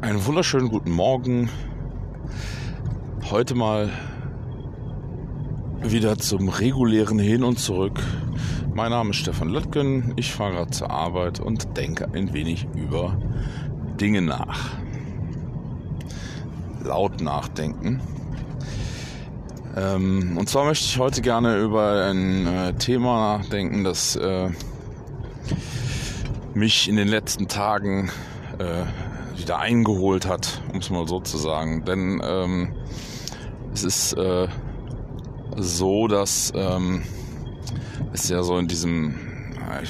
Einen wunderschönen guten Morgen. Heute mal wieder zum regulären Hin und Zurück. Mein Name ist Stefan Löttgen. Ich fahre gerade zur Arbeit und denke ein wenig über Dinge nach. Laut nachdenken. Ähm, und zwar möchte ich heute gerne über ein äh, Thema nachdenken, das äh, mich in den letzten Tagen äh, wieder eingeholt hat, um es mal so zu sagen. Denn ähm, es ist äh, so, dass ähm, es ja so in diesem,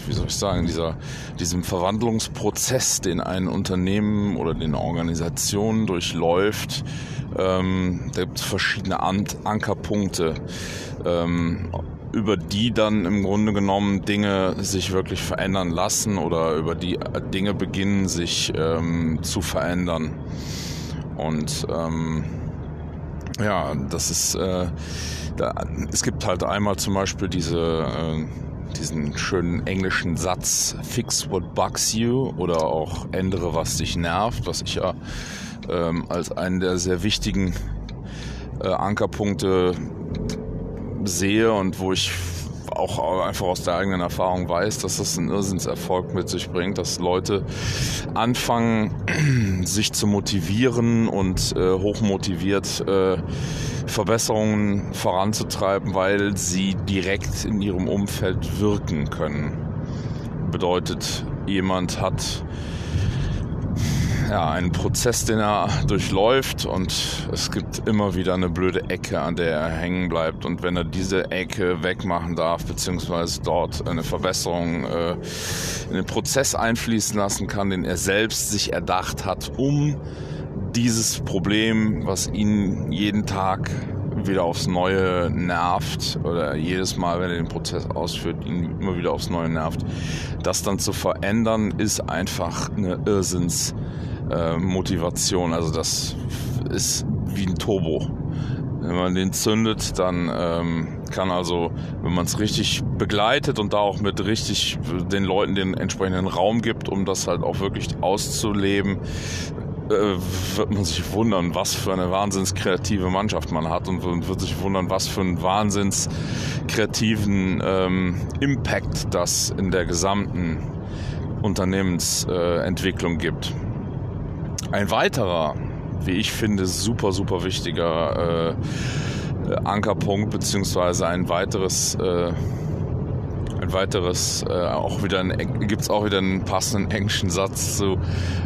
wie soll ich sagen, dieser, diesem Verwandlungsprozess, den ein Unternehmen oder den Organisationen durchläuft, ähm, da gibt es verschiedene An Ankerpunkte. Ähm, über die dann im Grunde genommen Dinge sich wirklich verändern lassen oder über die Dinge beginnen sich ähm, zu verändern. Und ähm, ja, das ist, äh, da, es gibt halt einmal zum Beispiel diese, äh, diesen schönen englischen Satz, fix what bugs you oder auch ändere, was dich nervt, was ich ja ähm, als einen der sehr wichtigen äh, Ankerpunkte sehe und wo ich auch einfach aus der eigenen Erfahrung weiß, dass das einen Irrsinnserfolg mit sich bringt, dass Leute anfangen, sich zu motivieren und äh, hochmotiviert äh, Verbesserungen voranzutreiben, weil sie direkt in ihrem Umfeld wirken können. Bedeutet, jemand hat ja, einen Prozess, den er durchläuft und es gibt immer wieder eine blöde Ecke, an der er hängen bleibt. Und wenn er diese Ecke wegmachen darf, beziehungsweise dort eine Verbesserung äh, in den Prozess einfließen lassen kann, den er selbst sich erdacht hat, um dieses Problem, was ihn jeden Tag wieder aufs Neue nervt oder jedes Mal, wenn er den Prozess ausführt, ihn immer wieder aufs Neue nervt, das dann zu verändern, ist einfach eine Irrsinns äh, Motivation. Also das ist wie ein Turbo. Wenn man den zündet, dann ähm, kann also, wenn man es richtig begleitet und da auch mit richtig den Leuten den entsprechenden Raum gibt, um das halt auch wirklich auszuleben, äh, wird man sich wundern, was für eine wahnsinns kreative Mannschaft man hat und wird sich wundern, was für einen wahnsinns kreativen ähm, Impact das in der gesamten Unternehmensentwicklung äh, gibt. Ein weiterer, wie ich finde, super, super wichtiger äh, Ankerpunkt, beziehungsweise ein weiteres, äh, ein weiteres, äh, auch wieder gibt es auch wieder einen passenden englischen Satz zu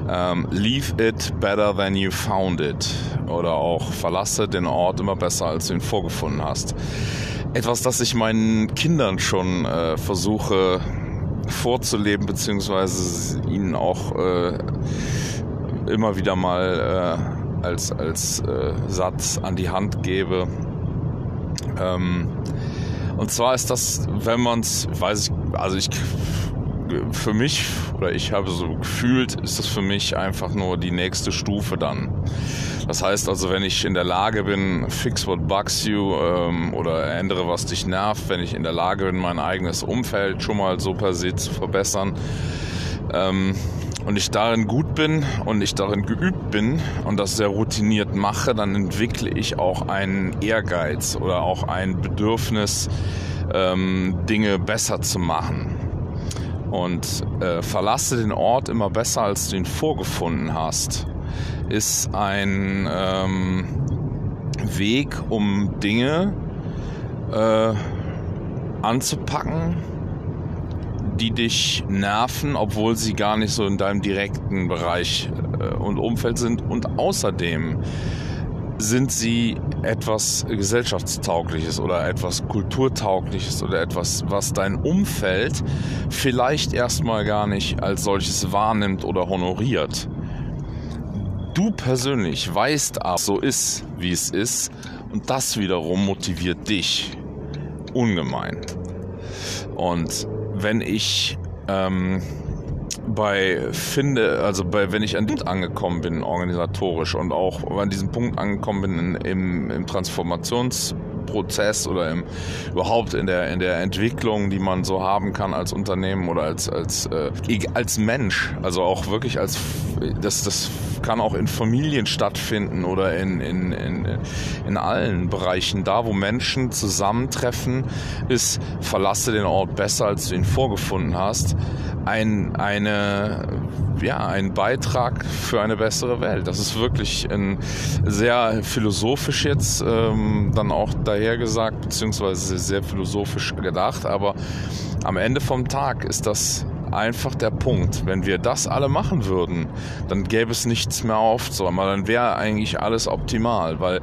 ähm, Leave it better than you found it. Oder auch verlasse den Ort immer besser, als du ihn vorgefunden hast. Etwas, das ich meinen Kindern schon äh, versuche vorzuleben, beziehungsweise ihnen auch äh, immer wieder mal äh, als, als äh, Satz an die Hand gebe. Ähm, und zwar ist das, wenn man es, weiß ich, also ich, für mich, oder ich habe so gefühlt, ist das für mich einfach nur die nächste Stufe dann. Das heißt also, wenn ich in der Lage bin, fix what bugs you ähm, oder ändere, was dich nervt, wenn ich in der Lage bin, mein eigenes Umfeld schon mal so per se zu verbessern, ähm, und ich darin gut bin und ich darin geübt bin und das sehr routiniert mache, dann entwickle ich auch einen Ehrgeiz oder auch ein Bedürfnis, ähm, Dinge besser zu machen. Und äh, verlasse den Ort immer besser, als du ihn vorgefunden hast, ist ein ähm, Weg, um Dinge äh, anzupacken, die dich nerven, obwohl sie gar nicht so in deinem direkten Bereich äh, und Umfeld sind. Und außerdem sind sie etwas gesellschaftstaugliches oder etwas kulturtaugliches oder etwas, was dein Umfeld vielleicht erstmal gar nicht als solches wahrnimmt oder honoriert. Du persönlich weißt aber, so ist, wie es ist und das wiederum motiviert dich ungemein. Und wenn ich ähm, bei finde, also bei, wenn ich an dem angekommen bin, organisatorisch und auch an diesem Punkt angekommen bin in, im, im Transformations Prozess oder im, überhaupt in der, in der Entwicklung, die man so haben kann als Unternehmen oder als, als, äh, als Mensch. Also auch wirklich als, das, das kann auch in Familien stattfinden oder in, in, in, in allen Bereichen. Da, wo Menschen zusammentreffen, ist, verlasse den Ort besser, als du ihn vorgefunden hast. Ein, eine, ja, ein Beitrag für eine bessere Welt. Das ist wirklich ein sehr philosophisch jetzt ähm, dann auch dahergesagt, beziehungsweise sehr philosophisch gedacht, aber am Ende vom Tag ist das einfach der Punkt. Wenn wir das alle machen würden, dann gäbe es nichts mehr aufzuräumen. Dann wäre eigentlich alles optimal, weil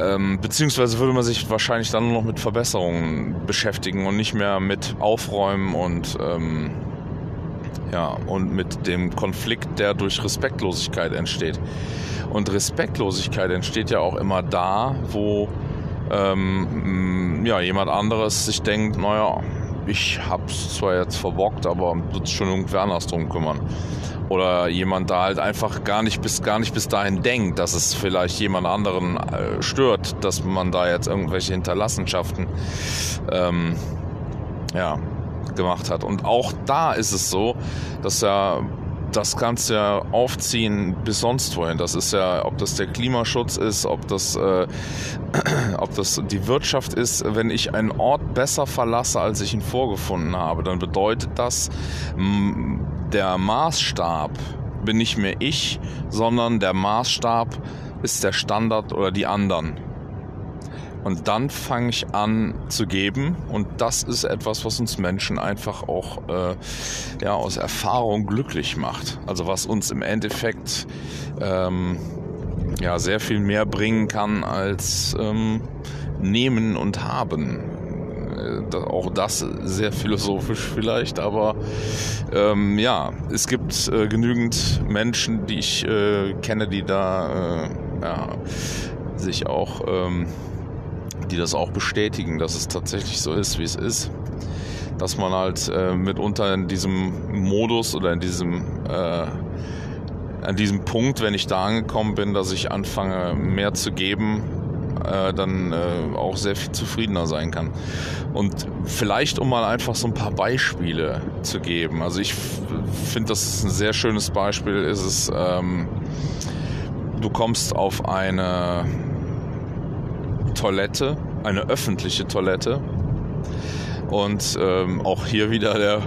ähm, beziehungsweise würde man sich wahrscheinlich dann nur noch mit Verbesserungen beschäftigen und nicht mehr mit Aufräumen und ähm, ja, und mit dem Konflikt, der durch Respektlosigkeit entsteht. Und Respektlosigkeit entsteht ja auch immer da, wo ähm, ja, jemand anderes sich denkt, naja, ich hab's zwar jetzt verbockt, aber wird schon irgendwer anders drum kümmern. Oder jemand da halt einfach gar nicht bis gar nicht bis dahin denkt, dass es vielleicht jemand anderen äh, stört, dass man da jetzt irgendwelche Hinterlassenschaften ähm, ja, gemacht hat. Und auch da ist es so, dass ja das kannst du ja aufziehen bis sonst wohin. Das ist ja, ob das der Klimaschutz ist, ob das, äh, ob das die Wirtschaft ist. Wenn ich einen Ort besser verlasse, als ich ihn vorgefunden habe, dann bedeutet das, der Maßstab bin nicht mehr ich, sondern der Maßstab ist der Standard oder die anderen. Und dann fange ich an zu geben. Und das ist etwas, was uns Menschen einfach auch äh, ja, aus Erfahrung glücklich macht. Also was uns im Endeffekt ähm, ja, sehr viel mehr bringen kann als ähm, nehmen und haben. Äh, auch das sehr philosophisch vielleicht, aber ähm, ja, es gibt äh, genügend Menschen, die ich äh, kenne, die da äh, ja, sich auch ähm, die das auch bestätigen, dass es tatsächlich so ist, wie es ist. Dass man halt äh, mitunter in diesem Modus oder in diesem, äh, an diesem Punkt, wenn ich da angekommen bin, dass ich anfange mehr zu geben, äh, dann äh, auch sehr viel zufriedener sein kann. Und vielleicht, um mal einfach so ein paar Beispiele zu geben. Also ich finde, das ein sehr schönes Beispiel ist es, ähm, du kommst auf eine Toilette, eine öffentliche Toilette. Und ähm, auch hier wieder der,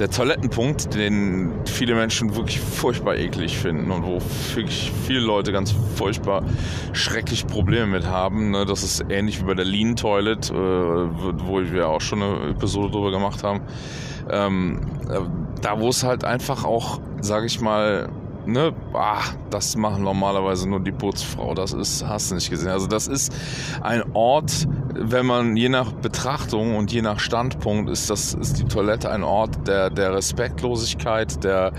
der Toilettenpunkt, den viele Menschen wirklich furchtbar eklig finden und wo wirklich viele Leute ganz furchtbar schrecklich Probleme mit haben. Ne? Das ist ähnlich wie bei der Lean Toilet, äh, wo wir auch schon eine Episode drüber gemacht haben. Ähm, äh, da wo es halt einfach auch, sage ich mal, ne, ah, das machen normalerweise nur die Putzfrau. Das ist, hast du nicht gesehen. Also das ist ein Ort, wenn man je nach Betrachtung und je nach Standpunkt ist das ist die Toilette ein Ort der der Respektlosigkeit, der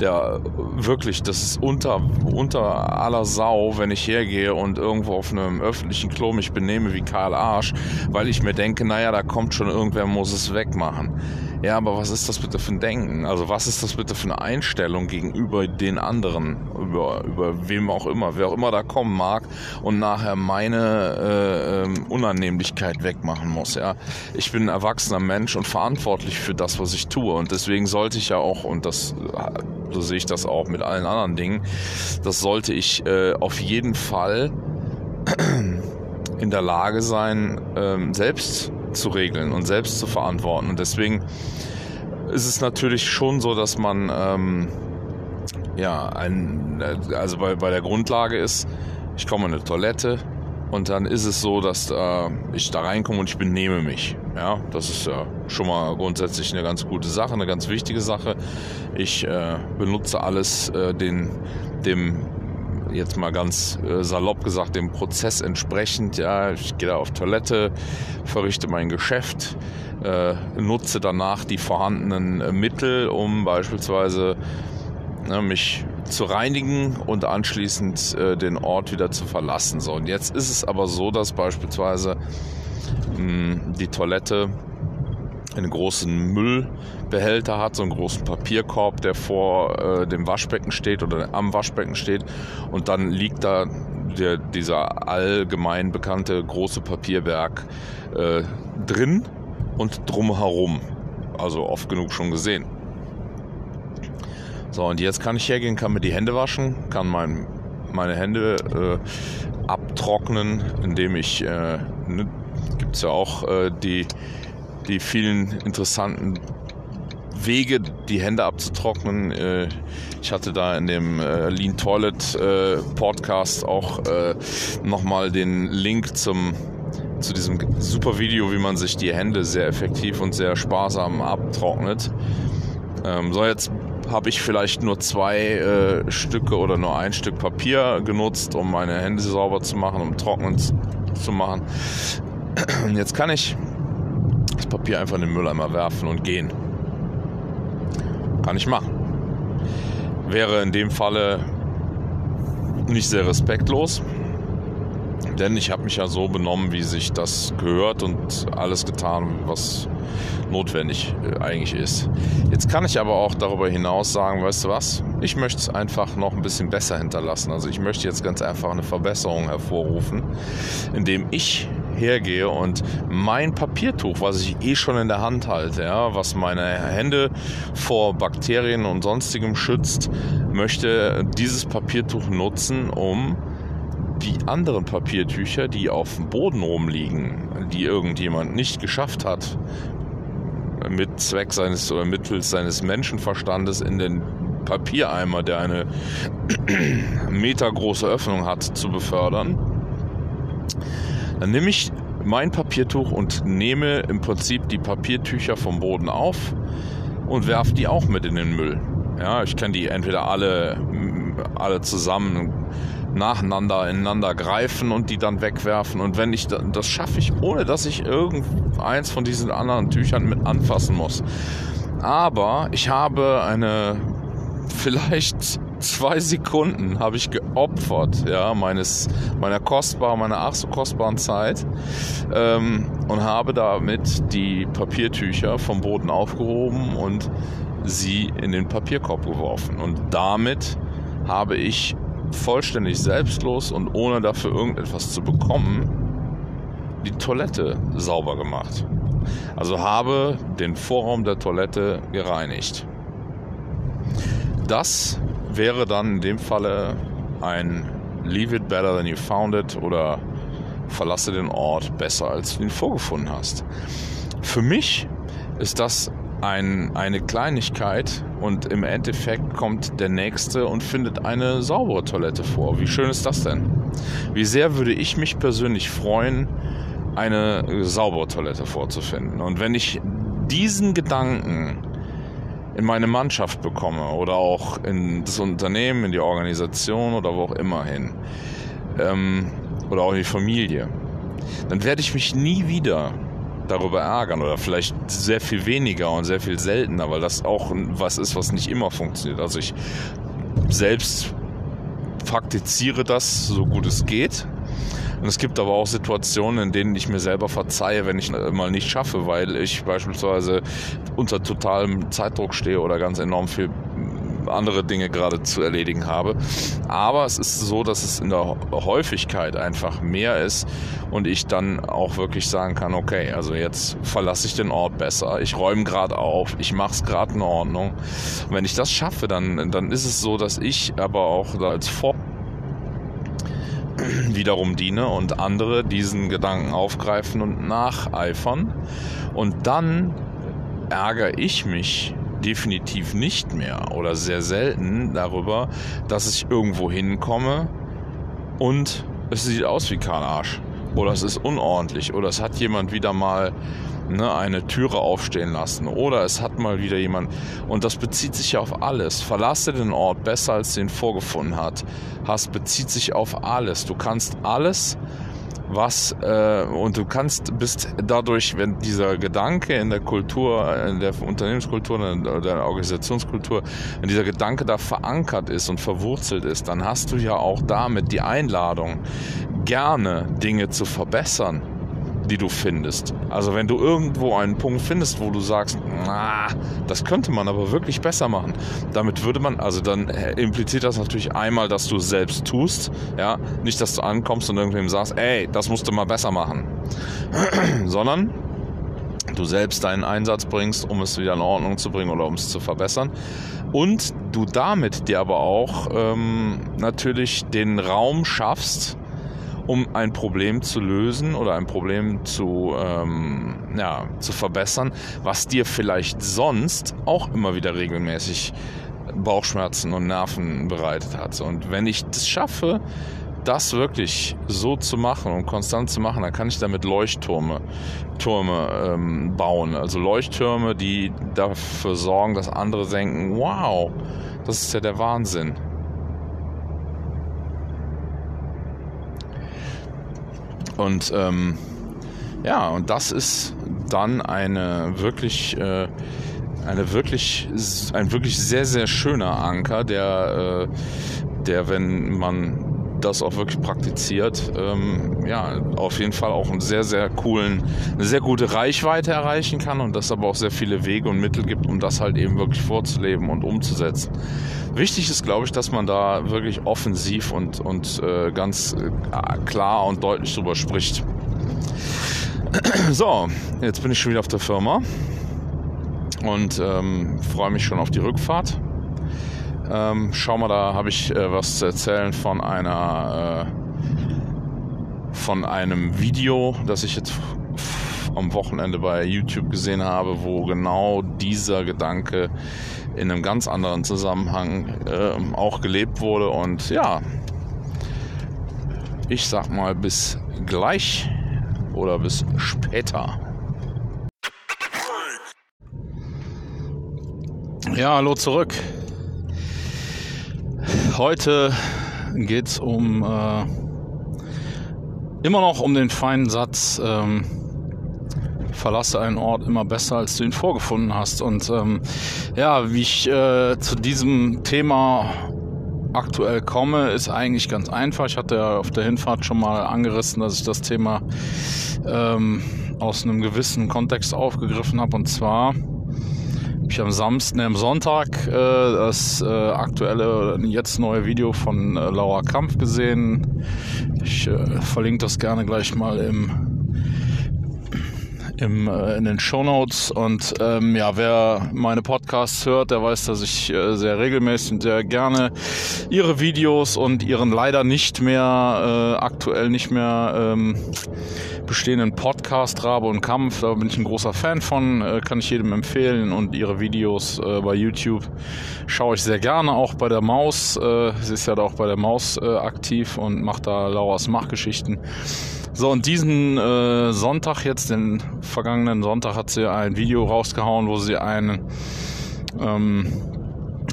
der wirklich, das ist unter unter aller Sau, wenn ich hergehe und irgendwo auf einem öffentlichen Klo mich benehme wie Karl Arsch, weil ich mir denke, naja, da kommt schon irgendwer, muss es wegmachen. Ja, aber was ist das bitte für ein Denken? Also was ist das bitte für eine Einstellung gegenüber den anderen, über, über wem auch immer, wer auch immer da kommen mag und nachher meine äh, ähm, Unannehmlichkeit wegmachen muss. Ja, ich bin ein erwachsener Mensch und verantwortlich für das, was ich tue und deswegen sollte ich ja auch und das so sehe ich das auch mit allen anderen Dingen, das sollte ich äh, auf jeden Fall in der Lage sein, ähm, selbst zu regeln und selbst zu verantworten. Und deswegen ist es natürlich schon so, dass man ähm, ja ein, also bei, bei der Grundlage ist, ich komme in eine Toilette und dann ist es so, dass äh, ich da reinkomme und ich benehme mich. Ja, das ist ja schon mal grundsätzlich eine ganz gute Sache, eine ganz wichtige Sache. Ich äh, benutze alles äh, den, dem jetzt mal ganz äh, salopp gesagt, dem Prozess entsprechend. Ja, ich gehe da auf Toilette, verrichte mein Geschäft, äh, nutze danach die vorhandenen äh, Mittel, um beispielsweise ne, mich zu reinigen und anschließend äh, den Ort wieder zu verlassen. So, und jetzt ist es aber so, dass beispielsweise mh, die Toilette einen großen Müllbehälter hat, so einen großen Papierkorb, der vor äh, dem Waschbecken steht oder am Waschbecken steht und dann liegt da der, dieser allgemein bekannte große Papierberg äh, drin und drumherum. Also oft genug schon gesehen. So, und jetzt kann ich hergehen, kann mir die Hände waschen, kann mein, meine Hände äh, abtrocknen, indem ich, äh, ne, gibt es ja auch äh, die, die vielen interessanten Wege, die Hände abzutrocknen. Äh, ich hatte da in dem äh, Lean Toilet äh, Podcast auch nochmal den Link zum zu diesem super Video, wie man sich die Hände sehr effektiv und sehr sparsam abtrocknet. Ähm, so, jetzt habe ich vielleicht nur zwei Stücke oder nur ein Stück Papier genutzt, um meine Hände sauber zu machen, um trocknen zu machen. Und jetzt kann ich das Papier einfach in den Mülleimer werfen und gehen. Kann ich machen. Wäre in dem Falle nicht sehr respektlos, denn ich habe mich ja so benommen, wie sich das gehört und alles getan, was notwendig äh, eigentlich ist. Jetzt kann ich aber auch darüber hinaus sagen, weißt du was? Ich möchte es einfach noch ein bisschen besser hinterlassen. Also ich möchte jetzt ganz einfach eine Verbesserung hervorrufen, indem ich hergehe und mein Papiertuch, was ich eh schon in der Hand halte, ja, was meine Hände vor Bakterien und sonstigem schützt, möchte dieses Papiertuch nutzen, um die anderen Papiertücher, die auf dem Boden rumliegen, die irgendjemand nicht geschafft hat, mit Zweck seines oder mittels seines Menschenverstandes in den Papiereimer, der eine metergroße Öffnung hat, zu befördern. Dann nehme ich mein Papiertuch und nehme im Prinzip die Papiertücher vom Boden auf und werfe die auch mit in den Müll. Ja, ich kann die entweder alle, alle zusammen nacheinander ineinander greifen und die dann wegwerfen. Und wenn ich das schaffe ich, ohne dass ich irgendeins von diesen anderen Tüchern mit anfassen muss. Aber ich habe eine vielleicht zwei Sekunden habe ich geopfert, ja, meines, meiner kostbaren, meiner ach so kostbaren Zeit ähm, und habe damit die Papiertücher vom Boden aufgehoben und sie in den Papierkorb geworfen. Und damit habe ich vollständig selbstlos und ohne dafür irgendetwas zu bekommen, die Toilette sauber gemacht. Also habe den Vorraum der Toilette gereinigt. Das wäre dann in dem Falle ein Leave it better than you found it oder verlasse den Ort besser als du ihn vorgefunden hast. Für mich ist das ein, eine Kleinigkeit und im Endeffekt kommt der Nächste und findet eine saubere Toilette vor. Wie schön ist das denn? Wie sehr würde ich mich persönlich freuen, eine saubere Toilette vorzufinden. Und wenn ich diesen Gedanken in meine Mannschaft bekomme oder auch in das Unternehmen, in die Organisation oder wo auch immer hin, ähm, oder auch in die Familie, dann werde ich mich nie wieder darüber ärgern oder vielleicht sehr viel weniger und sehr viel seltener, weil das auch was ist, was nicht immer funktioniert. Also ich selbst praktiziere das so gut es geht. Und es gibt aber auch Situationen, in denen ich mir selber verzeihe, wenn ich mal nicht schaffe, weil ich beispielsweise unter totalem Zeitdruck stehe oder ganz enorm viel andere Dinge gerade zu erledigen habe. Aber es ist so, dass es in der Häufigkeit einfach mehr ist und ich dann auch wirklich sagen kann, okay, also jetzt verlasse ich den Ort besser, ich räume gerade auf, ich mache es gerade in Ordnung. Wenn ich das schaffe, dann, dann ist es so, dass ich aber auch als Vor wiederum diene und andere diesen Gedanken aufgreifen und nacheifern. Und dann ärgere ich mich definitiv nicht mehr oder sehr selten darüber, dass ich irgendwo hinkomme und es sieht aus wie kein Arsch. Oder es ist unordentlich. Oder es hat jemand wieder mal ne, eine Türe aufstehen lassen. Oder es hat mal wieder jemand. Und das bezieht sich ja auf alles. Verlasse den Ort besser, als den vorgefunden hat. Hast bezieht sich auf alles. Du kannst alles was äh, und du kannst bist dadurch, wenn dieser Gedanke in der Kultur, in der Unternehmenskultur, in der Organisationskultur, wenn dieser Gedanke da verankert ist und verwurzelt ist, dann hast du ja auch damit die Einladung, gerne Dinge zu verbessern die du findest. Also wenn du irgendwo einen Punkt findest, wo du sagst, na, das könnte man aber wirklich besser machen. Damit würde man, also dann impliziert das natürlich einmal, dass du es selbst tust, ja, nicht, dass du ankommst und irgendwem sagst, ey, das musst du mal besser machen, sondern du selbst deinen Einsatz bringst, um es wieder in Ordnung zu bringen oder um es zu verbessern. Und du damit dir aber auch ähm, natürlich den Raum schaffst, um ein Problem zu lösen oder ein Problem zu, ähm, ja, zu verbessern, was dir vielleicht sonst auch immer wieder regelmäßig Bauchschmerzen und Nerven bereitet hat. Und wenn ich das schaffe, das wirklich so zu machen und konstant zu machen, dann kann ich damit Leuchttürme Türme, ähm, bauen. Also Leuchttürme, die dafür sorgen, dass andere denken, wow, das ist ja der Wahnsinn. Und ähm, ja, und das ist dann eine wirklich, äh, eine wirklich, ein wirklich sehr, sehr schöner Anker, der, äh, der, wenn man das auch wirklich praktiziert, ähm, ja, auf jeden Fall auch einen sehr, sehr coolen, eine sehr gute Reichweite erreichen kann und dass aber auch sehr viele Wege und Mittel gibt, um das halt eben wirklich vorzuleben und umzusetzen. Wichtig ist, glaube ich, dass man da wirklich offensiv und, und äh, ganz äh, klar und deutlich drüber spricht. So, jetzt bin ich schon wieder auf der Firma und ähm, freue mich schon auf die Rückfahrt. Ähm, schau mal, da habe ich äh, was zu erzählen von einer äh, von einem Video, das ich jetzt am Wochenende bei YouTube gesehen habe, wo genau dieser Gedanke in einem ganz anderen Zusammenhang äh, auch gelebt wurde. Und ja, ich sag mal bis gleich oder bis später. Ja, hallo zurück. Heute geht es um äh, immer noch um den feinen Satz, ähm, verlasse einen Ort immer besser, als du ihn vorgefunden hast. Und ähm, ja, wie ich äh, zu diesem Thema aktuell komme, ist eigentlich ganz einfach. Ich hatte ja auf der Hinfahrt schon mal angerissen, dass ich das Thema ähm, aus einem gewissen Kontext aufgegriffen habe. Und zwar ich am Samstag, ne, am Sonntag äh, das äh, aktuelle, jetzt neue Video von äh, Laura Kampf gesehen. Ich äh, verlinke das gerne gleich mal im im, äh, in den Show Notes. Und ähm, ja, wer meine Podcasts hört, der weiß, dass ich äh, sehr regelmäßig und sehr gerne ihre Videos und ihren leider nicht mehr, äh, aktuell nicht mehr ähm, bestehenden Podcast Rabe und Kampf. Da bin ich ein großer Fan von, äh, kann ich jedem empfehlen. Und ihre Videos äh, bei YouTube schaue ich sehr gerne, auch bei der Maus. Äh, sie ist ja da auch bei der Maus äh, aktiv und macht da Lauras Machgeschichten. So, und diesen äh, Sonntag jetzt, den vergangenen Sonntag, hat sie ein Video rausgehauen, wo sie einen ähm,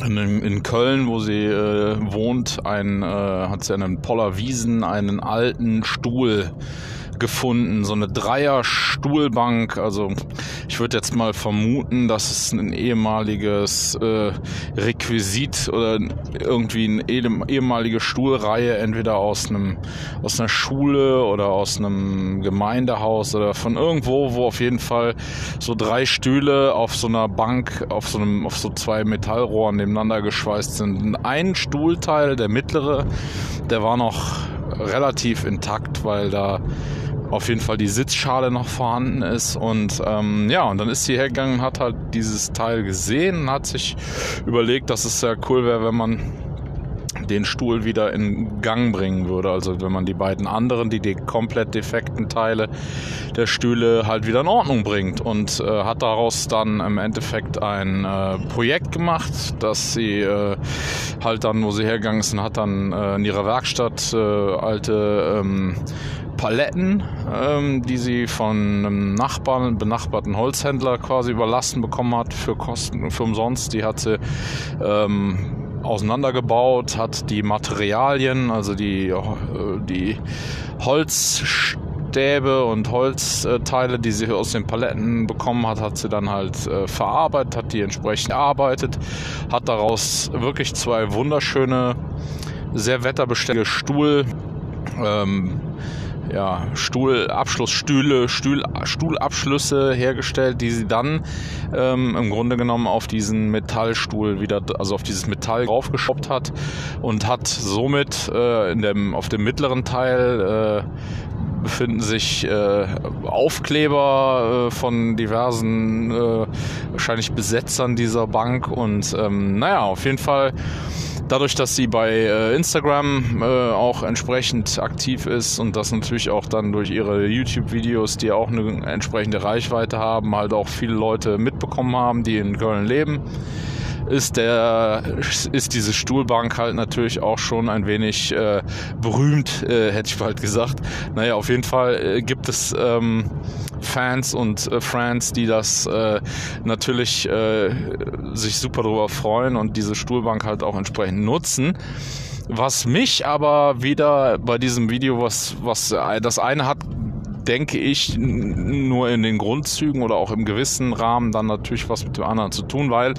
in, in Köln, wo sie äh, wohnt, ein, äh, hat sie einen Poller Wiesen, einen alten Stuhl gefunden, so eine Dreier-Stuhlbank. Also ich würde jetzt mal vermuten, dass es ein ehemaliges äh, Requisit oder irgendwie eine ehemalige Stuhlreihe, entweder aus einem aus einer Schule oder aus einem Gemeindehaus oder von irgendwo, wo auf jeden Fall so drei Stühle auf so einer Bank, auf so einem, auf so zwei Metallrohren nebeneinander geschweißt sind. Ein Stuhlteil, der mittlere, der war noch relativ intakt, weil da auf jeden Fall die Sitzschale noch vorhanden ist. Und ähm, ja, und dann ist sie hergegangen, hat halt dieses Teil gesehen hat sich überlegt, dass es sehr cool wäre, wenn man den Stuhl wieder in Gang bringen würde. Also wenn man die beiden anderen, die, die komplett defekten Teile der Stühle halt wieder in Ordnung bringt. Und äh, hat daraus dann im Endeffekt ein äh, Projekt gemacht, dass sie äh, halt dann, wo sie hergegangen sind, hat dann äh, in ihrer Werkstatt äh, alte ähm, Paletten, ähm, die sie von einem Nachbarn, benachbarten Holzhändler quasi überlassen bekommen hat für Kosten, für umsonst. Die hat sie ähm, auseinandergebaut, hat die Materialien, also die, äh, die Holzstäbe und Holzteile, die sie aus den Paletten bekommen hat, hat sie dann halt äh, verarbeitet, hat die entsprechend erarbeitet, hat daraus wirklich zwei wunderschöne, sehr wetterbeständige Stuhl ähm, ja, Stuhlabschlussstühle, Stuhl, Stuhlabschlüsse hergestellt, die sie dann ähm, im Grunde genommen auf diesen Metallstuhl wieder, also auf dieses Metall draufgeschoppt hat und hat somit äh, in dem, auf dem mittleren Teil äh, befinden sich äh, Aufkleber äh, von diversen äh, wahrscheinlich Besetzern dieser Bank und ähm, naja, auf jeden Fall dadurch, dass sie bei äh, Instagram äh, auch entsprechend aktiv ist und das natürlich auch dann durch ihre YouTube-Videos, die auch eine entsprechende Reichweite haben, halt auch viele Leute mitbekommen haben, die in Köln leben ist der ist diese Stuhlbank halt natürlich auch schon ein wenig äh, berühmt, äh, hätte ich bald gesagt. Naja, auf jeden Fall äh, gibt es ähm, Fans und äh, Friends, die das äh, natürlich äh, sich super darüber freuen und diese Stuhlbank halt auch entsprechend nutzen. Was mich aber wieder bei diesem Video, was, was das eine hat denke ich, nur in den Grundzügen oder auch im gewissen Rahmen dann natürlich was mit dem anderen zu tun, weil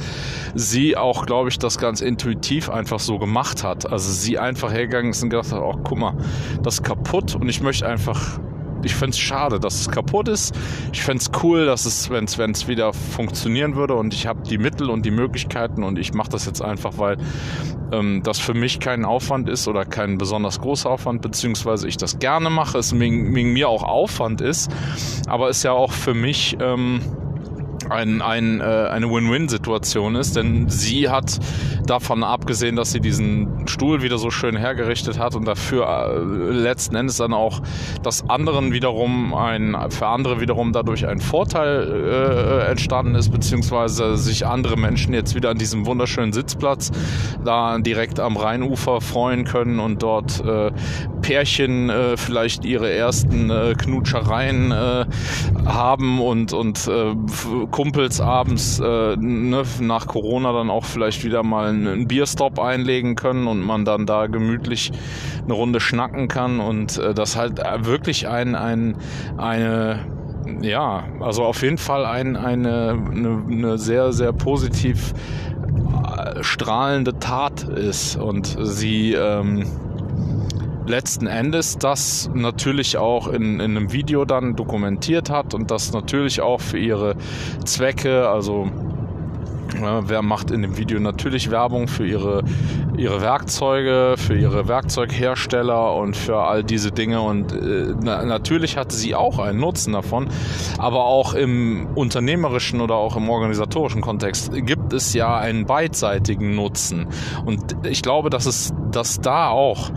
sie auch, glaube ich, das ganz intuitiv einfach so gemacht hat. Also sie einfach hergegangen ist und gedacht hat, oh, guck mal, das ist kaputt und ich möchte einfach ich fände es schade, dass es kaputt ist. Ich fände es cool, dass es, wenn es wieder funktionieren würde und ich habe die Mittel und die Möglichkeiten und ich mache das jetzt einfach, weil ähm, das für mich kein Aufwand ist oder kein besonders großer Aufwand, beziehungsweise ich das gerne mache, es wegen, mir auch Aufwand ist, aber es ja auch für mich... Ähm, ein, ein, äh, eine Win-Win-Situation ist, denn sie hat davon abgesehen, dass sie diesen Stuhl wieder so schön hergerichtet hat und dafür äh, letzten Endes dann auch das anderen wiederum ein, für andere wiederum dadurch ein Vorteil äh, entstanden ist, beziehungsweise sich andere Menschen jetzt wieder an diesem wunderschönen Sitzplatz da direkt am Rheinufer freuen können und dort äh, Pärchen äh, vielleicht ihre ersten äh, Knutschereien äh, haben und, und äh, Kumpels abends äh, ne, nach Corona dann auch vielleicht wieder mal einen Bierstop einlegen können und man dann da gemütlich eine Runde schnacken kann und äh, das halt äh, wirklich ein, ein, eine ja, also auf jeden Fall ein, eine, eine, eine sehr, sehr positiv äh, strahlende Tat ist und sie ähm, letzten Endes das natürlich auch in, in einem Video dann dokumentiert hat und das natürlich auch für ihre Zwecke, also ja, wer macht in dem Video natürlich Werbung für ihre, ihre Werkzeuge, für ihre Werkzeughersteller und für all diese Dinge. Und äh, na, natürlich hatte sie auch einen Nutzen davon. Aber auch im unternehmerischen oder auch im organisatorischen Kontext gibt es ja einen beidseitigen Nutzen. Und ich glaube, dass es dass da auch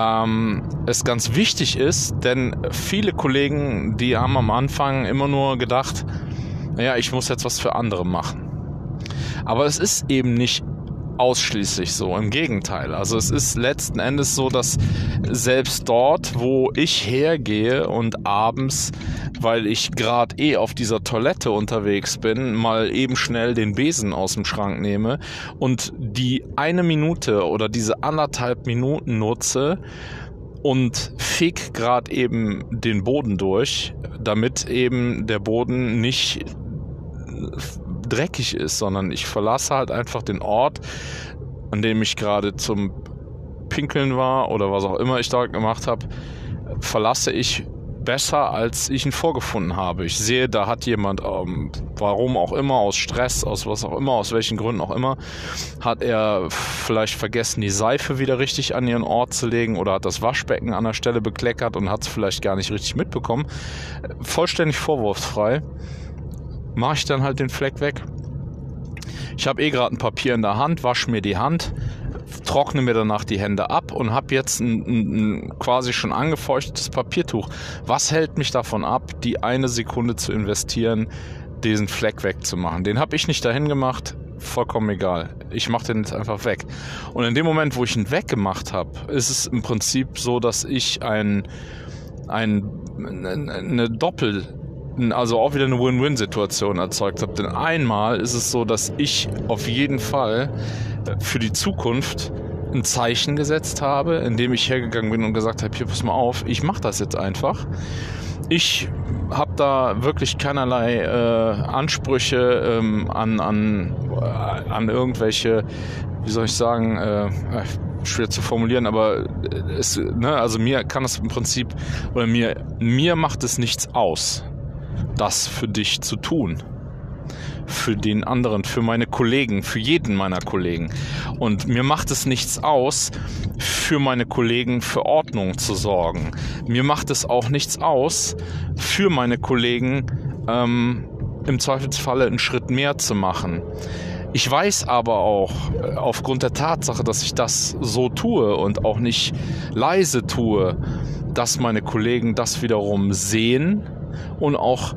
ähm, es ganz wichtig ist, denn viele Kollegen, die haben am Anfang immer nur gedacht, naja, ich muss jetzt was für andere machen. Aber es ist eben nicht ausschließlich so. Im Gegenteil. Also es ist letzten Endes so, dass selbst dort, wo ich hergehe und abends, weil ich gerade eh auf dieser Toilette unterwegs bin, mal eben schnell den Besen aus dem Schrank nehme und die eine Minute oder diese anderthalb Minuten nutze, und fick gerade eben den Boden durch, damit eben der Boden nicht dreckig ist, sondern ich verlasse halt einfach den Ort, an dem ich gerade zum Pinkeln war oder was auch immer ich da gemacht habe, verlasse ich besser, als ich ihn vorgefunden habe. Ich sehe, da hat jemand, ähm, warum auch immer, aus Stress, aus was auch immer, aus welchen Gründen auch immer, hat er vielleicht vergessen, die Seife wieder richtig an ihren Ort zu legen oder hat das Waschbecken an der Stelle bekleckert und hat es vielleicht gar nicht richtig mitbekommen. Vollständig vorwurfsfrei mache ich dann halt den Fleck weg. Ich habe eh gerade ein Papier in der Hand, wasche mir die Hand, trockne mir danach die Hände ab und habe jetzt ein, ein, quasi schon angefeuchtetes Papiertuch. Was hält mich davon ab, die eine Sekunde zu investieren, diesen Fleck wegzumachen? Den habe ich nicht dahin gemacht, vollkommen egal. Ich mache den jetzt einfach weg. Und in dem Moment, wo ich ihn weggemacht habe, ist es im Prinzip so, dass ich ein, ein, eine Doppel also auch wieder eine Win-Win-Situation erzeugt habe. Denn einmal ist es so, dass ich auf jeden Fall für die Zukunft ein Zeichen gesetzt habe, indem ich hergegangen bin und gesagt habe, hier pass mal auf, ich mache das jetzt einfach. Ich habe da wirklich keinerlei äh, Ansprüche ähm, an, an, äh, an irgendwelche, wie soll ich sagen, äh, schwer zu formulieren, aber es, ne, also mir kann es im Prinzip, oder mir, mir macht es nichts aus, das für dich zu tun für den anderen, für meine Kollegen, für jeden meiner Kollegen. Und mir macht es nichts aus, für meine Kollegen für Ordnung zu sorgen. Mir macht es auch nichts aus, für meine Kollegen ähm, im Zweifelsfalle einen Schritt mehr zu machen. Ich weiß aber auch äh, aufgrund der Tatsache, dass ich das so tue und auch nicht leise tue, dass meine Kollegen das wiederum sehen und auch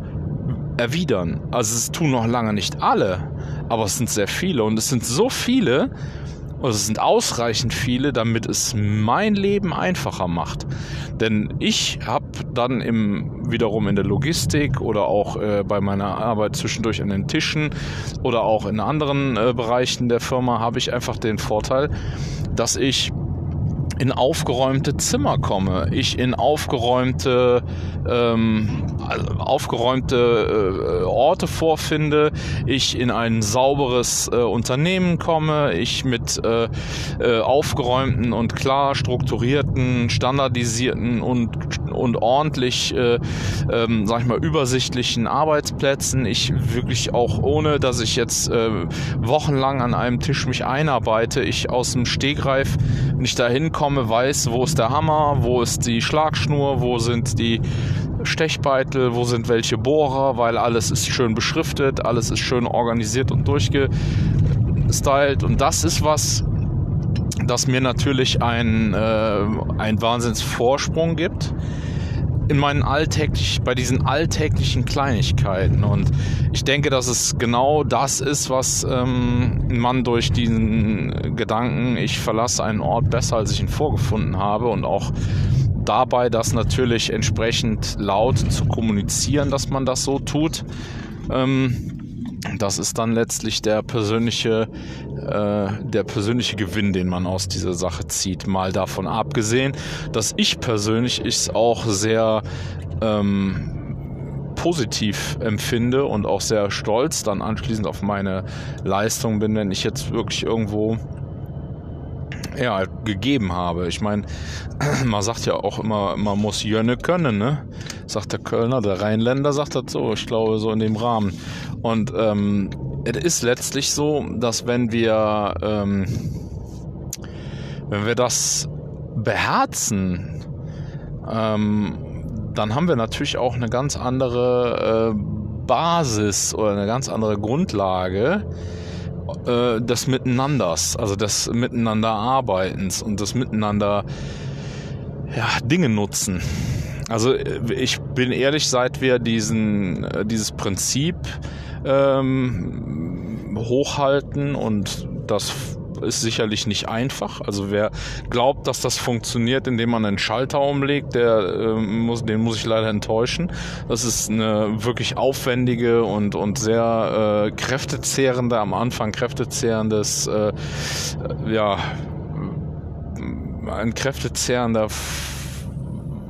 erwidern. Also es tun noch lange nicht alle, aber es sind sehr viele und es sind so viele, und es sind ausreichend viele, damit es mein Leben einfacher macht. Denn ich habe dann im, wiederum in der Logistik oder auch äh, bei meiner Arbeit zwischendurch an den Tischen oder auch in anderen äh, Bereichen der Firma habe ich einfach den Vorteil, dass ich in aufgeräumte Zimmer komme, ich in aufgeräumte, ähm, aufgeräumte äh, Orte vorfinde, ich in ein sauberes äh, Unternehmen komme, ich mit äh, äh aufgeräumten und klar strukturierten, standardisierten und, und ordentlich, äh, ähm, sag ich mal, übersichtlichen Arbeitsplätzen, ich wirklich auch ohne, dass ich jetzt äh, wochenlang an einem Tisch mich einarbeite, ich aus dem Stegreif nicht dahin komme, komme, weiß, wo ist der Hammer, wo ist die Schlagschnur, wo sind die Stechbeitel, wo sind welche Bohrer, weil alles ist schön beschriftet, alles ist schön organisiert und durchgestylt. Und das ist was, das mir natürlich einen, äh, einen Wahnsinnsvorsprung gibt in meinen alltäglich, bei diesen alltäglichen Kleinigkeiten. Und ich denke, dass es genau das ist, was ähm, man durch diesen Gedanken, ich verlasse einen Ort besser, als ich ihn vorgefunden habe und auch dabei das natürlich entsprechend laut zu kommunizieren, dass man das so tut. Ähm, das ist dann letztlich der persönliche, äh, der persönliche Gewinn, den man aus dieser Sache zieht. Mal davon abgesehen, dass ich persönlich es auch sehr ähm, positiv empfinde und auch sehr stolz dann anschließend auf meine Leistung bin, wenn ich jetzt wirklich irgendwo ja, gegeben habe. Ich meine, man sagt ja auch immer, man muss Jönne können, ne? Sagt der Kölner, der Rheinländer sagt das so, ich glaube so in dem Rahmen. Und ähm, es ist letztlich so, dass wenn wir, ähm, wenn wir das beherzen, ähm, dann haben wir natürlich auch eine ganz andere äh, Basis oder eine ganz andere Grundlage, äh, des Miteinanders, also des Miteinanderarbeitens und des Miteinander ja, Dinge nutzen. Also äh, ich bin ehrlich, seit wir diesen, äh, dieses Prinzip ähm, hochhalten und das ist sicherlich nicht einfach. Also wer glaubt, dass das funktioniert, indem man einen Schalter umlegt, der äh, muss, den muss ich leider enttäuschen. Das ist eine wirklich aufwendige und, und sehr äh, kräftezehrende, am Anfang kräftezehrendes, äh, ja, ein kräftezehrender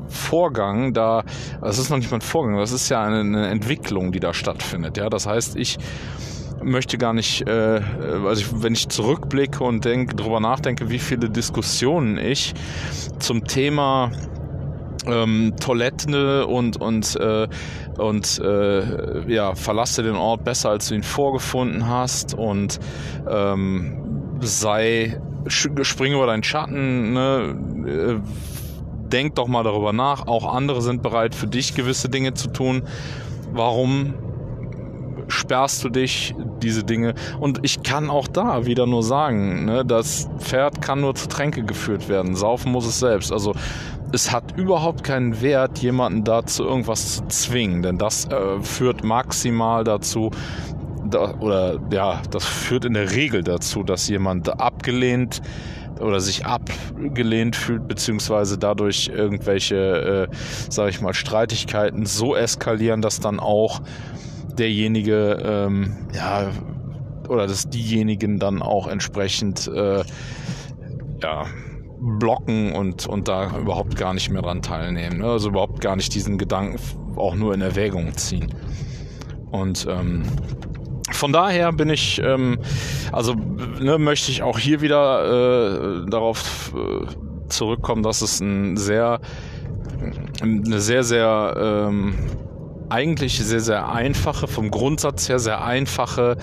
Vorgang, da, das ist noch nicht mal ein Vorgang, das ist ja eine, eine Entwicklung, die da stattfindet. Ja, das heißt, ich möchte gar nicht, äh, also ich, wenn ich zurückblicke und denk, darüber nachdenke, wie viele Diskussionen ich zum Thema ähm, Toilette und und äh, und äh, ja verlasse den Ort besser als du ihn vorgefunden hast und ähm, sei spring über deinen Schatten ne, äh, denk doch mal darüber nach. Auch andere sind bereit für dich gewisse Dinge zu tun. Warum sperrst du dich diese Dinge. Und ich kann auch da wieder nur sagen, ne, das Pferd kann nur zu Tränke geführt werden. Saufen muss es selbst. Also es hat überhaupt keinen Wert, jemanden dazu irgendwas zu zwingen, denn das äh, führt maximal dazu, da, oder ja, das führt in der Regel dazu, dass jemand abgelehnt oder sich abgelehnt fühlt, beziehungsweise dadurch irgendwelche, äh, sage ich mal, Streitigkeiten so eskalieren, dass dann auch derjenige, ähm, ja, oder dass diejenigen dann auch entsprechend, äh, ja, blocken und, und da überhaupt gar nicht mehr dran teilnehmen. Ne? Also überhaupt gar nicht diesen Gedanken auch nur in Erwägung ziehen. Und ähm, von daher bin ich, ähm, also ne, möchte ich auch hier wieder äh, darauf äh, zurückkommen, dass es ein sehr, eine sehr, sehr ähm, eigentlich sehr, sehr einfache, vom Grundsatz her sehr einfache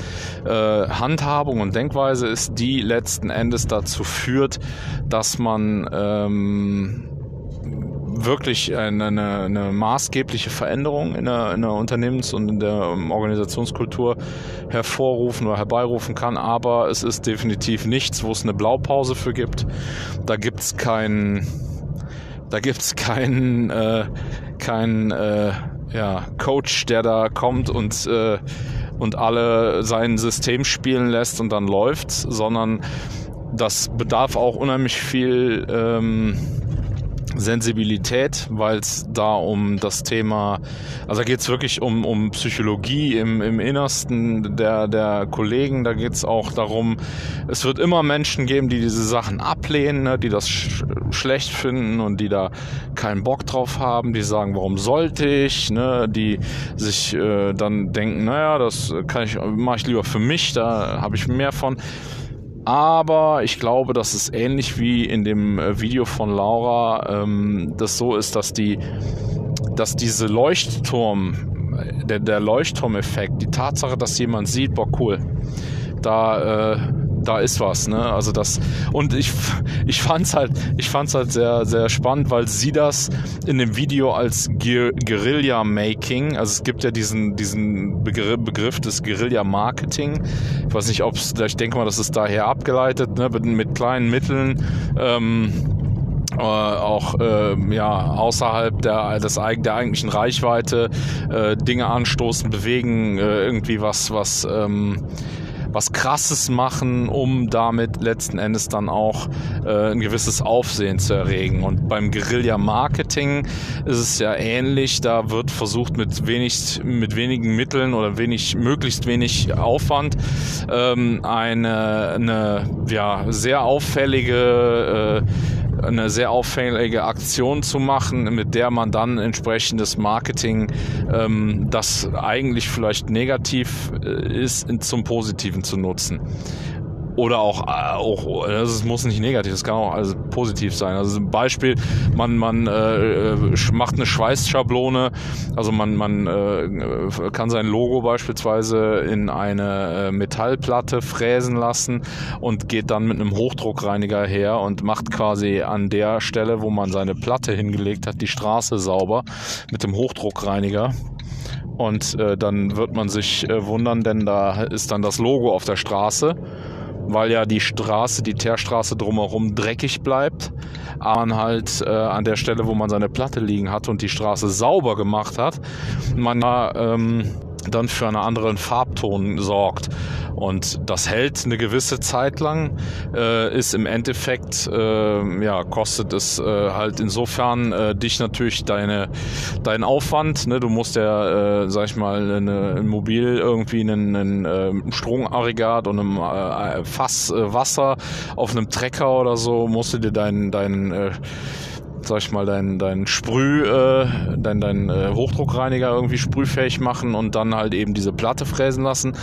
äh, Handhabung und Denkweise ist, die letzten Endes dazu führt, dass man ähm, wirklich eine, eine, eine, maßgebliche Veränderung in der, in der Unternehmens- und in der ähm, Organisationskultur hervorrufen oder herbeirufen kann. Aber es ist definitiv nichts, wo es eine Blaupause für gibt. Da gibt es keinen, da gibt's keinen, äh, keinen äh, ja, Coach, der da kommt und, äh, und alle sein System spielen lässt und dann läuft, sondern das bedarf auch unheimlich viel ähm, Sensibilität, weil es da um das Thema, also da geht es wirklich um, um Psychologie im, im Innersten der, der Kollegen, da geht es auch darum, es wird immer Menschen geben, die diese Sachen ablehnen, ne, die das sch schlecht finden und die da keinen Bock drauf haben, die sagen, warum sollte ich, ne, die sich äh, dann denken, naja, das kann ich, mache ich lieber für mich, da habe ich mehr von. Aber ich glaube, dass es ähnlich wie in dem äh, Video von Laura ähm, das so ist, dass die, dass diese Leuchtturm, der, der Leuchtturmeffekt, die Tatsache, dass jemand sieht, boah cool, da äh, da ist was, ne? Also das und ich ich fand's halt ich fand's halt sehr sehr spannend, weil sie das in dem Video als Guerilla Making, also es gibt ja diesen diesen Begriff, Begriff des Guerilla Marketing. Ich weiß nicht, ob es ich denke mal, das ist daher abgeleitet, ne? mit, mit kleinen Mitteln ähm, äh, auch äh, ja außerhalb der, des, der eigentlichen Reichweite äh, Dinge anstoßen, bewegen, äh, irgendwie was was ähm, was Krasses machen, um damit letzten Endes dann auch äh, ein gewisses Aufsehen zu erregen. Und beim Guerilla-Marketing ist es ja ähnlich. Da wird versucht mit wenig, mit wenigen Mitteln oder wenig, möglichst wenig Aufwand ähm, eine, eine ja, sehr auffällige äh, eine sehr auffällige Aktion zu machen, mit der man dann entsprechendes Marketing, ähm, das eigentlich vielleicht negativ äh, ist, zum Positiven zu nutzen oder auch, äh, auch also es muss nicht negativ, es kann auch also positiv sein. Also ein Beispiel, man, man äh, macht eine Schweißschablone, also man, man äh, kann sein Logo beispielsweise in eine äh, Metallplatte fräsen lassen und geht dann mit einem Hochdruckreiniger her und macht quasi an der Stelle, wo man seine Platte hingelegt hat, die Straße sauber mit dem Hochdruckreiniger. Und äh, dann wird man sich äh, wundern, denn da ist dann das Logo auf der Straße weil ja die Straße, die Teerstraße drumherum dreckig bleibt. Aber man halt äh, an der Stelle, wo man seine Platte liegen hat und die Straße sauber gemacht hat, man ähm, dann für einen anderen Farbton sorgt. Und das hält eine gewisse Zeit lang, äh, ist im Endeffekt, äh, ja, kostet es äh, halt insofern äh, dich natürlich deine, deinen Aufwand. Ne? Du musst ja, äh, sag ich mal, eine, ein Mobil irgendwie einen, einen äh, Stromaggregat und einem Fass Wasser auf einem Trecker oder so, musst du dir deinen, deinen sag ich mal, dein, dein Sprüh, äh, dein, dein äh, Hochdruckreiniger irgendwie sprühfähig machen und dann halt eben diese Platte fräsen lassen.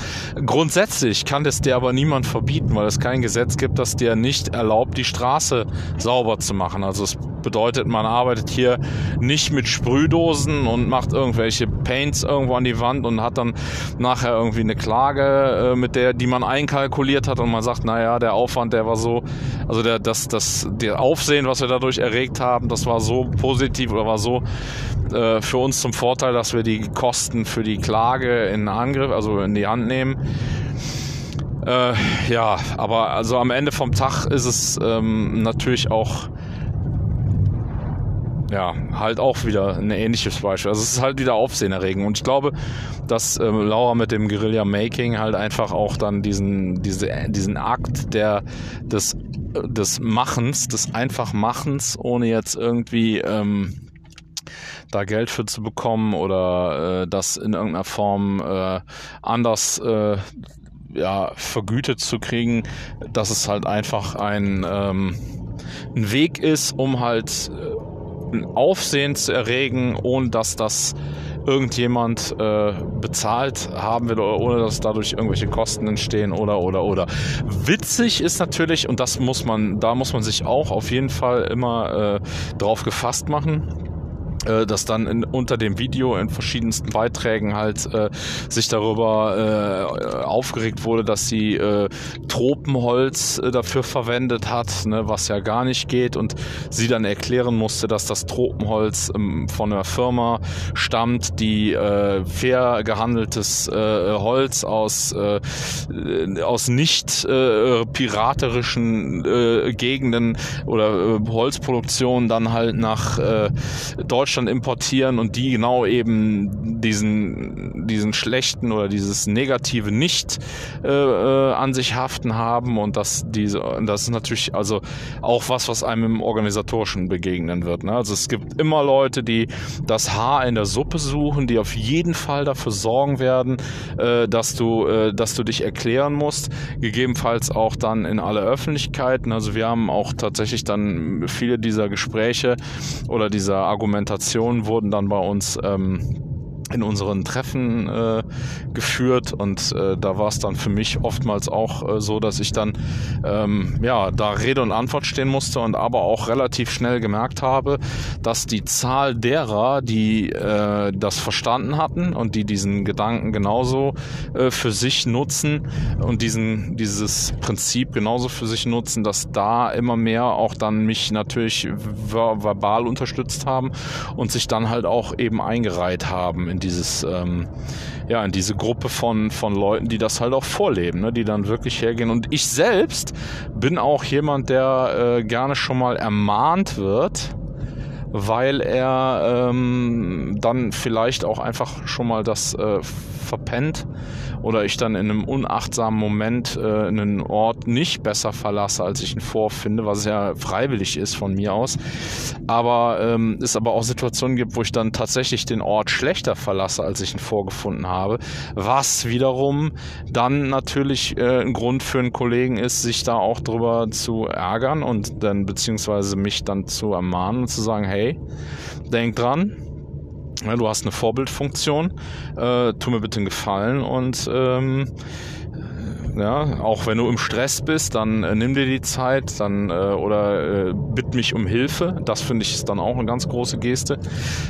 Grundsätzlich kann das dir aber niemand verbieten, weil es kein Gesetz gibt, das dir nicht erlaubt, die Straße sauber zu machen. Also es bedeutet, man arbeitet hier nicht mit Sprühdosen und macht irgendwelche Paints irgendwo an die Wand und hat dann nachher irgendwie eine Klage, äh, mit der, die man einkalkuliert hat und man sagt, naja, der Aufwand, der war so, also der, das, das, der Aufsehen, was wir dadurch erregt haben, das war so positiv oder war so äh, für uns zum Vorteil, dass wir die Kosten für die Klage in Angriff, also in die Hand nehmen. Äh, ja, aber also am Ende vom Tag ist es ähm, natürlich auch ja, halt auch wieder ein ähnliches Beispiel. Also es ist halt wieder aufsehenerregend. Und ich glaube, dass äh, Laura mit dem Guerilla Making halt einfach auch dann diesen, diese, diesen Akt der, des, des Machens, des Einfachmachens, ohne jetzt irgendwie ähm, da Geld für zu bekommen oder äh, das in irgendeiner Form äh, anders äh, ja, vergütet zu kriegen, dass es halt einfach ein, ähm, ein Weg ist, um halt äh, Aufsehen zu erregen, ohne dass das irgendjemand äh, bezahlt haben will ohne dass dadurch irgendwelche Kosten entstehen oder oder oder. Witzig ist natürlich, und das muss man, da muss man sich auch auf jeden Fall immer äh, drauf gefasst machen äh, dass dann in, unter dem Video in verschiedensten Beiträgen halt äh, sich darüber äh, aufgeregt wurde, dass sie äh, Tropenholz äh, dafür verwendet hat, ne, was ja gar nicht geht und sie dann erklären musste, dass das Tropenholz ähm, von einer Firma stammt, die äh, fair gehandeltes äh, Holz aus, äh, aus nicht äh, piraterischen äh, Gegenden oder äh, Holzproduktion dann halt nach äh, Deutschland Deutschland importieren und die genau eben diesen, diesen schlechten oder dieses negative nicht äh, äh, an sich haften haben und das, diese, das ist natürlich also auch was, was einem im Organisatorischen begegnen wird. Ne? Also es gibt immer Leute, die das Haar in der Suppe suchen, die auf jeden Fall dafür sorgen werden, äh, dass du, äh, dass du dich erklären musst, gegebenenfalls auch dann in aller Öffentlichkeiten. Also wir haben auch tatsächlich dann viele dieser Gespräche oder dieser Argumentationen Diskussionen wurden dann bei uns ähm, in unseren Treffen äh, geführt. Und äh, da war es dann für mich oftmals auch äh, so, dass ich dann ähm, ja da Rede und Antwort stehen musste und aber auch relativ schnell gemerkt habe, dass die Zahl derer, die äh, das verstanden hatten und die diesen Gedanken genauso äh, für sich nutzen und diesen dieses Prinzip genauso für sich nutzen, dass da immer mehr auch dann mich natürlich ver verbal unterstützt haben und sich dann halt auch eben eingereiht haben in dieses, ähm, ja, in diese Gruppe von, von Leuten, die das halt auch vorleben, ne? die dann wirklich hergehen. Und ich selbst bin auch jemand, der äh, gerne schon mal ermahnt wird, weil er ähm, dann vielleicht auch einfach schon mal das äh, verpennt oder ich dann in einem unachtsamen Moment äh, einen Ort nicht besser verlasse, als ich ihn vorfinde, was ja freiwillig ist von mir aus. Aber ähm, es aber auch Situationen gibt, wo ich dann tatsächlich den Ort schlechter verlasse, als ich ihn vorgefunden habe, was wiederum dann natürlich äh, ein Grund für einen Kollegen ist, sich da auch drüber zu ärgern und dann beziehungsweise mich dann zu ermahnen und zu sagen, hey, denk dran, ja, du hast eine Vorbildfunktion, äh, tu mir bitte einen Gefallen und ähm, ja, auch wenn du im Stress bist, dann äh, nimm dir die Zeit, dann äh, oder äh, bitt mich um Hilfe. Das finde ich ist dann auch eine ganz große Geste.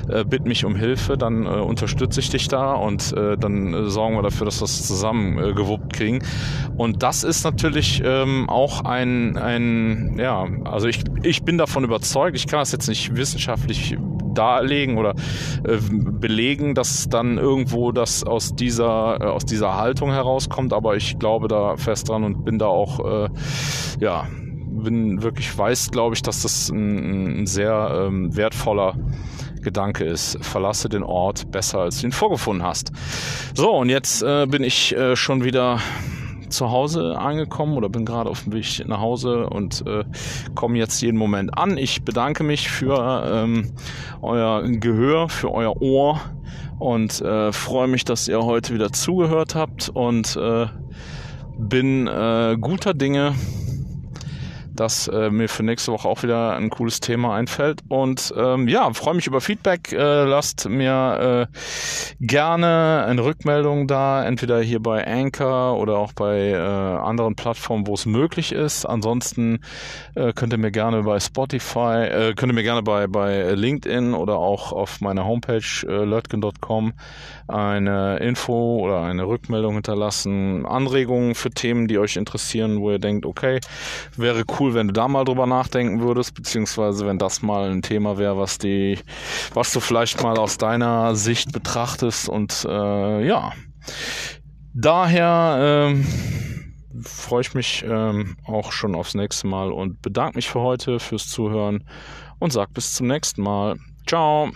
Äh, bitt mich um Hilfe, dann äh, unterstütze ich dich da und äh, dann äh, sorgen wir dafür, dass wir das zusammen äh, gewuppt kriegen. Und das ist natürlich ähm, auch ein ein ja, also ich ich bin davon überzeugt. Ich kann das jetzt nicht wissenschaftlich darlegen oder äh, belegen, dass dann irgendwo das aus dieser, äh, aus dieser Haltung herauskommt, aber ich glaube da fest dran und bin da auch, äh, ja, bin wirklich weiß, glaube ich, dass das ein, ein sehr ähm, wertvoller Gedanke ist. Verlasse den Ort besser, als du ihn vorgefunden hast. So, und jetzt äh, bin ich äh, schon wieder zu Hause angekommen oder bin gerade auf dem Weg nach Hause und äh, komme jetzt jeden Moment an. Ich bedanke mich für ähm, euer Gehör, für euer Ohr und äh, freue mich, dass ihr heute wieder zugehört habt und äh, bin äh, guter Dinge, dass äh, mir für nächste Woche auch wieder ein cooles Thema einfällt. Und ähm, ja, freue mich über Feedback. Äh, lasst mir äh, gerne eine Rückmeldung da, entweder hier bei Anchor oder auch bei äh, anderen Plattformen, wo es möglich ist. Ansonsten äh, könnt ihr mir gerne bei Spotify, äh, könnt ihr mir gerne bei, bei LinkedIn oder auch auf meiner Homepage äh, lötgen.com eine Info oder eine Rückmeldung hinterlassen, Anregungen für Themen, die euch interessieren, wo ihr denkt, okay, wäre cool, wenn du da mal drüber nachdenken würdest, beziehungsweise wenn das mal ein Thema wäre, was die, was du vielleicht mal aus deiner Sicht betrachtest und äh, ja, daher äh, freue ich mich ähm, auch schon aufs nächste Mal und bedanke mich für heute fürs Zuhören und sag bis zum nächsten Mal. Ciao.